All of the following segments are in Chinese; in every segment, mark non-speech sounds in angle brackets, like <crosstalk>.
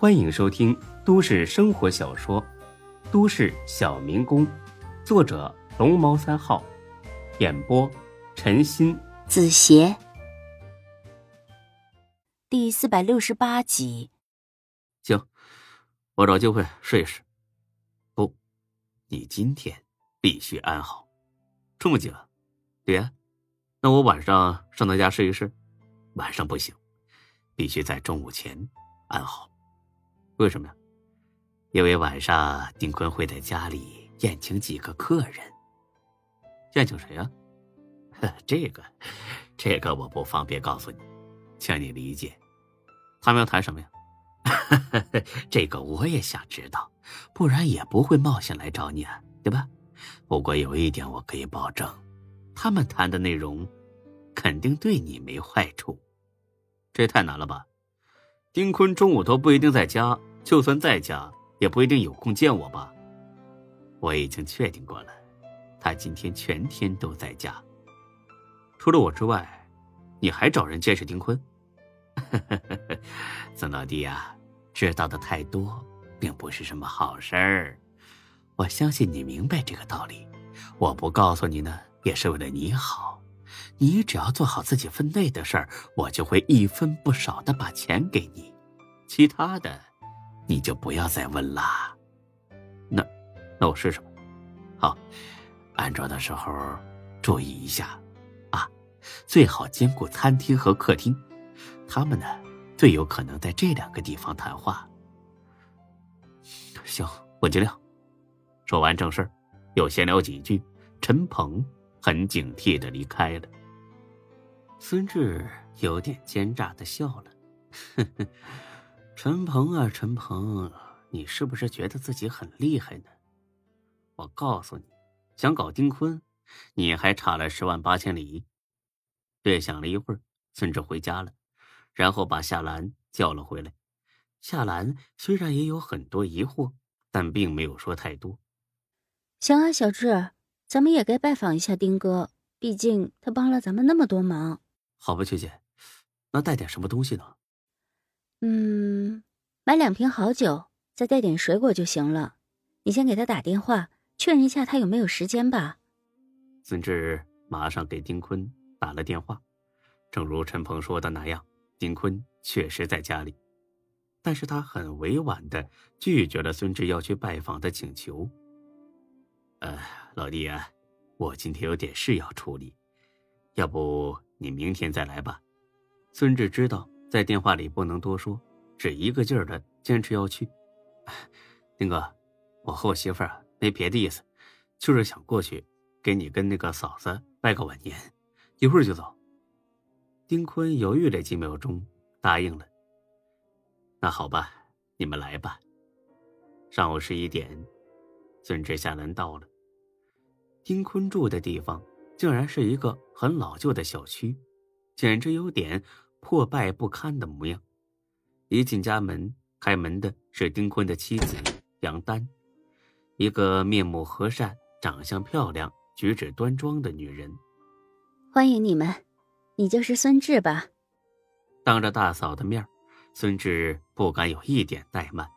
欢迎收听都市生活小说《都市小民工》，作者龙猫三号，演播陈鑫、子邪，第四百六十八集。行，我找机会试一试。不，你今天必须安好。这么紧？对呀。那我晚上上他家试一试。晚上不行，必须在中午前安好。为什么呀？因为晚上丁坤会在家里宴请几个客人。宴请谁呀？<laughs> 这个，这个我不方便告诉你，请你理解。他们要谈什么呀？<laughs> 这个我也想知道，不然也不会冒险来找你啊，对吧？不过有一点我可以保证，他们谈的内容肯定对你没坏处。这也太难了吧？丁坤中午都不一定在家，就算在家，也不一定有空见我吧？我已经确定过了，他今天全天都在家。除了我之外，你还找人监视丁坤？<laughs> 曾老弟呀，知道的太多，并不是什么好事儿。我相信你明白这个道理。我不告诉你呢，也是为了你好。你只要做好自己分内的事儿，我就会一分不少的把钱给你，其他的你就不要再问啦。那，那我试试。好，安装的时候注意一下，啊，最好兼顾餐厅和客厅，他们呢最有可能在这两个地方谈话。行，我尽量。说完正事，又闲聊几句，陈鹏。很警惕的离开了。孙志有点奸诈的笑了：“呵 <laughs> 呵陈鹏啊，陈鹏，你是不是觉得自己很厉害呢？我告诉你，想搞丁坤，你还差了十万八千里。”略想了一会儿，孙志回家了，然后把夏兰叫了回来。夏兰虽然也有很多疑惑，但并没有说太多。行啊，小志。咱们也该拜访一下丁哥，毕竟他帮了咱们那么多忙。好吧，秋姐，那带点什么东西呢？嗯，买两瓶好酒，再带点水果就行了。你先给他打电话，确认一下他有没有时间吧。孙志马上给丁坤打了电话，正如陈鹏说的那样，丁坤确实在家里，但是他很委婉的拒绝了孙志要去拜访的请求。呃，老弟啊，我今天有点事要处理，要不你明天再来吧。孙志知道在电话里不能多说，只一个劲儿的坚持要去。丁哥，我和我媳妇儿没别的意思，就是想过去给你跟那个嫂子拜个晚年，一会儿就走。丁坤犹豫了几秒钟，答应了。那好吧，你们来吧。上午十一点，孙志下兰到了。丁坤住的地方竟然是一个很老旧的小区，简直有点破败不堪的模样。一进家门，开门的是丁坤的妻子杨丹，一个面目和善、长相漂亮、举止端庄的女人。欢迎你们，你就是孙志吧？当着大嫂的面，孙志不敢有一点怠慢。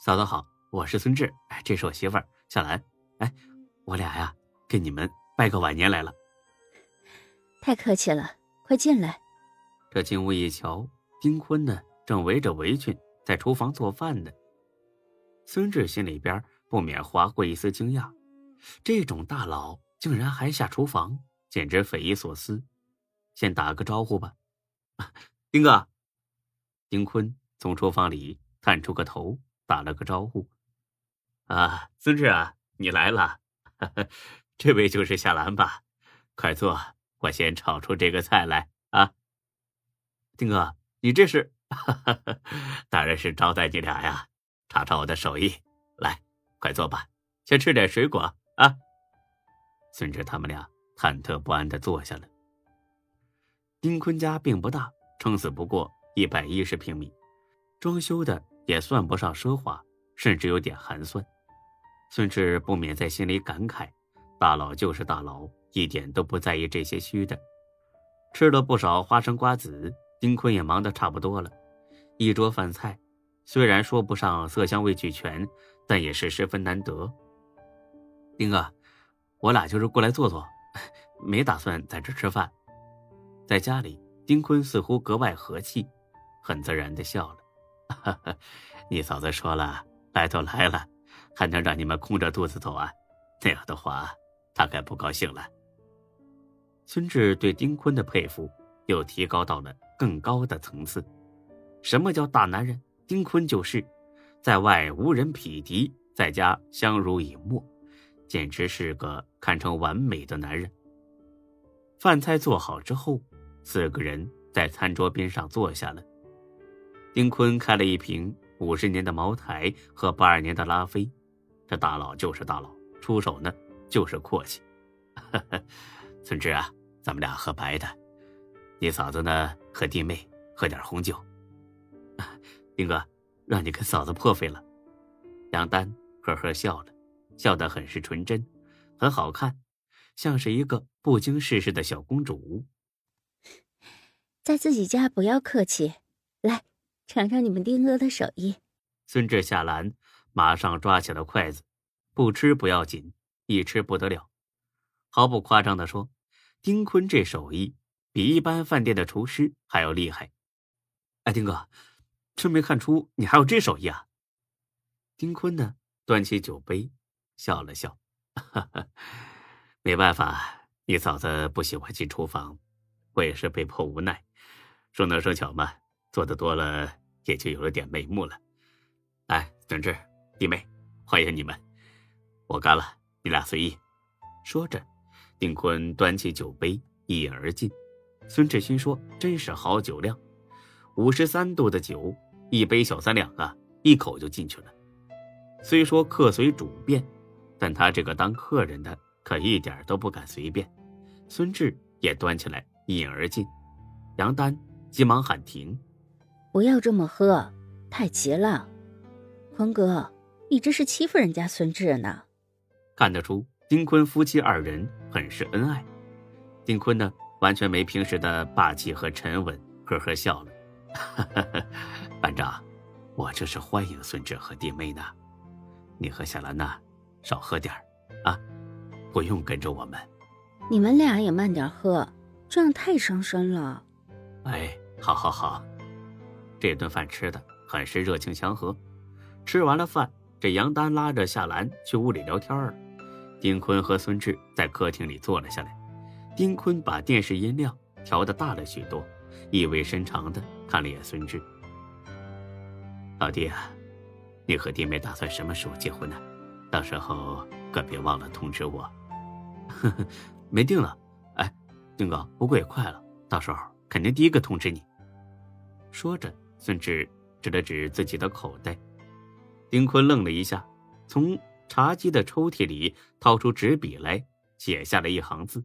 嫂子好，我是孙志，这是我媳妇儿夏兰。哎。我俩呀，给你们拜个晚年来了。太客气了，快进来。这进屋一瞧，丁坤呢正围着围裙在厨房做饭呢。孙志心里边不免划过一丝惊讶，这种大佬竟然还下厨房，简直匪夷所思。先打个招呼吧，丁哥。丁坤从厨房里探出个头，打了个招呼：“啊，孙志啊，你来了。<laughs> ”这位就是夏兰吧？快坐，我先炒出这个菜来。丁哥，你这是？<laughs> 当然是招待你俩呀，尝尝我的手艺。来，快坐吧，先吃点水果啊。孙志他们俩忐忑不安的坐下了。丁坤家并不大，撑死不过一百一十平米，装修的也算不上奢华，甚至有点寒酸。孙志不免在心里感慨：“大佬就是大佬，一点都不在意这些虚的。”吃了不少花生瓜子，丁坤也忙得差不多了。一桌饭菜，虽然说不上色香味俱全，但也是十分难得。丁哥，我俩就是过来坐坐，没打算在这吃饭。在家里，丁坤似乎格外和气，很自然的笑了。<laughs> 你嫂子说了，来都来了，还能让你们空着肚子走啊？那样的话，他该不高兴了。孙志对丁坤的佩服又提高到了更高的层次。什么叫大男人？丁坤就是，在外无人匹敌，在家相濡以沫，简直是个堪称完美的男人。饭菜做好之后，四个人在餐桌边上坐下了。丁坤开了一瓶五十年的茅台和八二年的拉菲，这大佬就是大佬，出手呢就是阔气。<laughs> 孙志啊，咱们俩喝白的，你嫂子呢和弟妹喝点红酒。丁哥，让你跟嫂子破费了。杨丹呵呵笑了，笑得很是纯真，很好看，像是一个不经世事的小公主。在自己家不要客气，来尝尝你们丁哥的手艺。孙志下篮，马上抓起了筷子，不吃不要紧，一吃不得了。毫不夸张的说。丁坤这手艺比一般饭店的厨师还要厉害。哎，丁哥，真没看出你还有这手艺啊！丁坤呢，端起酒杯，笑了笑，哈哈，没办法，你嫂子不喜欢进厨房，我也是被迫无奈。说能说巧嘛，做的多了也就有了点眉目了。来，孙志弟妹，欢迎你们，我干了，你俩随意。说着。丁坤端起酒杯一饮而尽，孙志新说：“真是好酒量，五十三度的酒，一杯小三两啊，一口就进去了。虽说客随主便，但他这个当客人的可一点都不敢随便。”孙志也端起来一饮而尽，杨丹急忙喊停：“不要这么喝，太急了。坤哥，你这是欺负人家孙志呢。”看得出。丁坤夫妻二人很是恩爱，丁坤呢完全没平时的霸气和沉稳，呵呵笑了。<laughs> 班长，我这是欢迎孙志和弟妹呢，你和夏兰娜少喝点啊，不用跟着我们。你们俩也慢点喝，这样太伤身了。哎，好好好，这顿饭吃的很是热情祥和。吃完了饭，这杨丹拉着夏兰去屋里聊天了。丁坤和孙志在客厅里坐了下来，丁坤把电视音量调的大了许多，意味深长的看了眼孙志：“老弟啊，你和弟妹打算什么时候结婚呢？到时候可别忘了通知我。”“呵呵，没定了。”“哎，丁哥，不过也快了，到时候肯定第一个通知你。”说着，孙志指了指自己的口袋。丁坤愣了一下，从。茶几的抽屉里掏出纸笔来，写下了一行字。